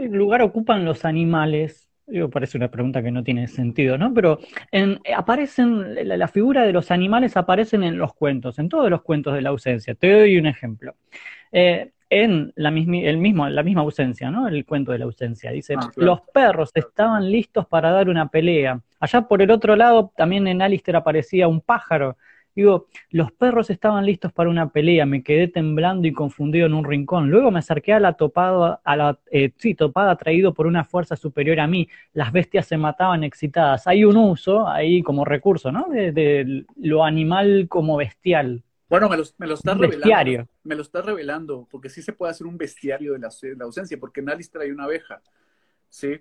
¿qué lugar ocupan los animales? Digo, parece una pregunta que no tiene sentido, ¿no? Pero en, aparecen, la, figura de los animales aparecen en los cuentos, en todos los cuentos de la ausencia. Te doy un ejemplo. Eh, en la, el mismo, la misma ausencia, ¿no? El cuento de la ausencia. Dice, ah, los perros estaban listos para dar una pelea. Allá por el otro lado, también en Alistair aparecía un pájaro Digo, los perros estaban listos para una pelea, me quedé temblando y confundido en un rincón. Luego me acerqué a la topada, a la eh, sí, topada traído por una fuerza superior a mí. Las bestias se mataban excitadas. Hay un uso ahí como recurso, ¿no? De, lo animal como bestial. Bueno, me lo, me lo está revelando. Me lo está revelando, porque sí se puede hacer un bestiario de la, ausencia, porque en Alistair hay una abeja, ¿sí?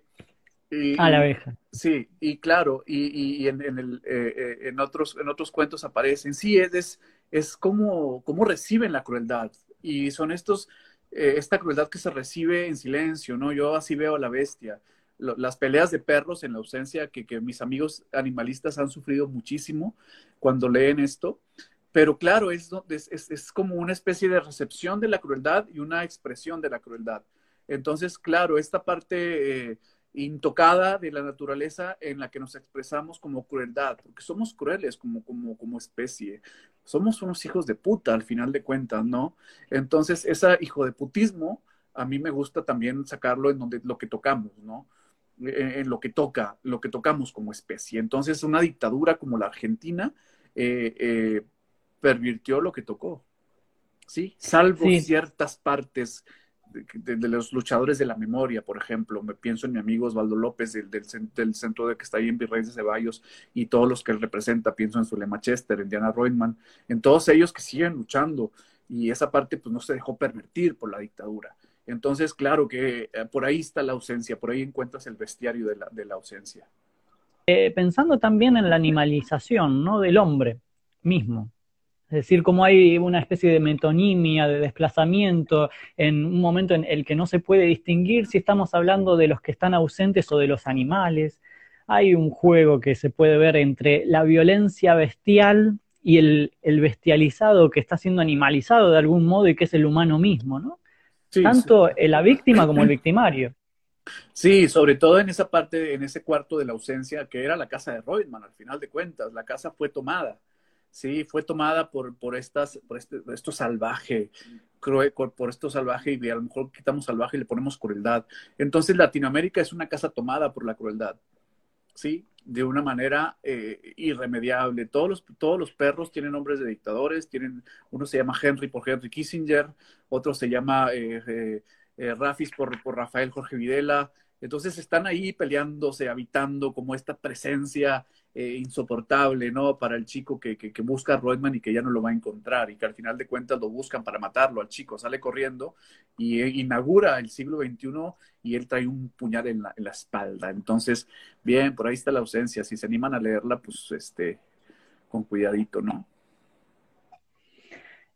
Ah, la abeja. Sí, y claro, y, en, el, eh, eh, en, otros, en otros cuentos aparecen. Sí, es, es, como, como reciben la crueldad. Y son estos, eh, esta crueldad que se recibe en silencio, ¿no? Yo así veo a la bestia. las peleas de perros en la ausencia que, que mis amigos animalistas han sufrido muchísimo cuando leen esto. Pero claro, es, es, es como una especie de recepción de la crueldad y una expresión de la crueldad. Entonces, claro, esta parte intocada de la naturaleza en la que nos expresamos como crueldad, porque somos crueles como, como, como especie. Somos unos hijos de puta al final de cuentas, ¿no? Entonces, ese hijo de putismo, a mí me gusta también sacarlo en donde lo que tocamos, ¿no? En, lo que toca, lo que tocamos como especie. Entonces, una dictadura como la Argentina eh, eh, pervirtió lo que tocó, ¿sí? Salvo ciertas partes de, los luchadores de la memoria, por ejemplo. Me pienso en mi amigo Osvaldo López, del, del, centro de que está ahí en Virrey de Ceballos, y todos los que él representa. Pienso en Zulema Chester, en Diana Reutemann, en todos ellos que siguen luchando. Y esa parte, pues, no se dejó pervertir por la dictadura. Entonces, claro que eh, por ahí está la ausencia, por ahí encuentras el bestiario de la, de la ausencia. Eh, pensando también en la animalización, ¿no? Del hombre mismo. Es decir, como hay una especie de metonimia, de desplazamiento, en un momento en el que no se puede distinguir si estamos hablando de los que están ausentes o de los animales. Hay un juego que se puede ver entre la violencia bestial y el, bestializado que está siendo animalizado de algún modo y que es el humano mismo, ¿no? Tanto la víctima como el victimario. Sí, sobre todo en esa parte, en ese cuarto de la ausencia, que era la casa de Reutemann, al final de cuentas, la casa fue tomada sí, fue tomada por, por, estas, por este, esto salvaje, por esto salvaje y a lo mejor quitamos salvaje y le ponemos crueldad. Entonces Latinoamérica es una casa tomada por la crueldad, ¿sí? De una manera eh, irremediable. Todos los, todos los perros tienen nombres de dictadores, tienen, uno se llama Henry por Henry Kissinger, otro se llama eh, eh, Rafis por, por Rafael Jorge Videla. Entonces están ahí peleándose, habitando como esta presencia eh, insoportable, ¿no? Para el chico que, que, busca a Reutemann y que ya no lo va a encontrar y que al final de cuentas lo buscan para matarlo al chico. Sale corriendo y eh, inaugura el siglo XXI y él trae un puñal en la, en la, espalda. Entonces, bien, por ahí está la ausencia. Si se animan a leerla, pues este, con cuidadito, ¿no?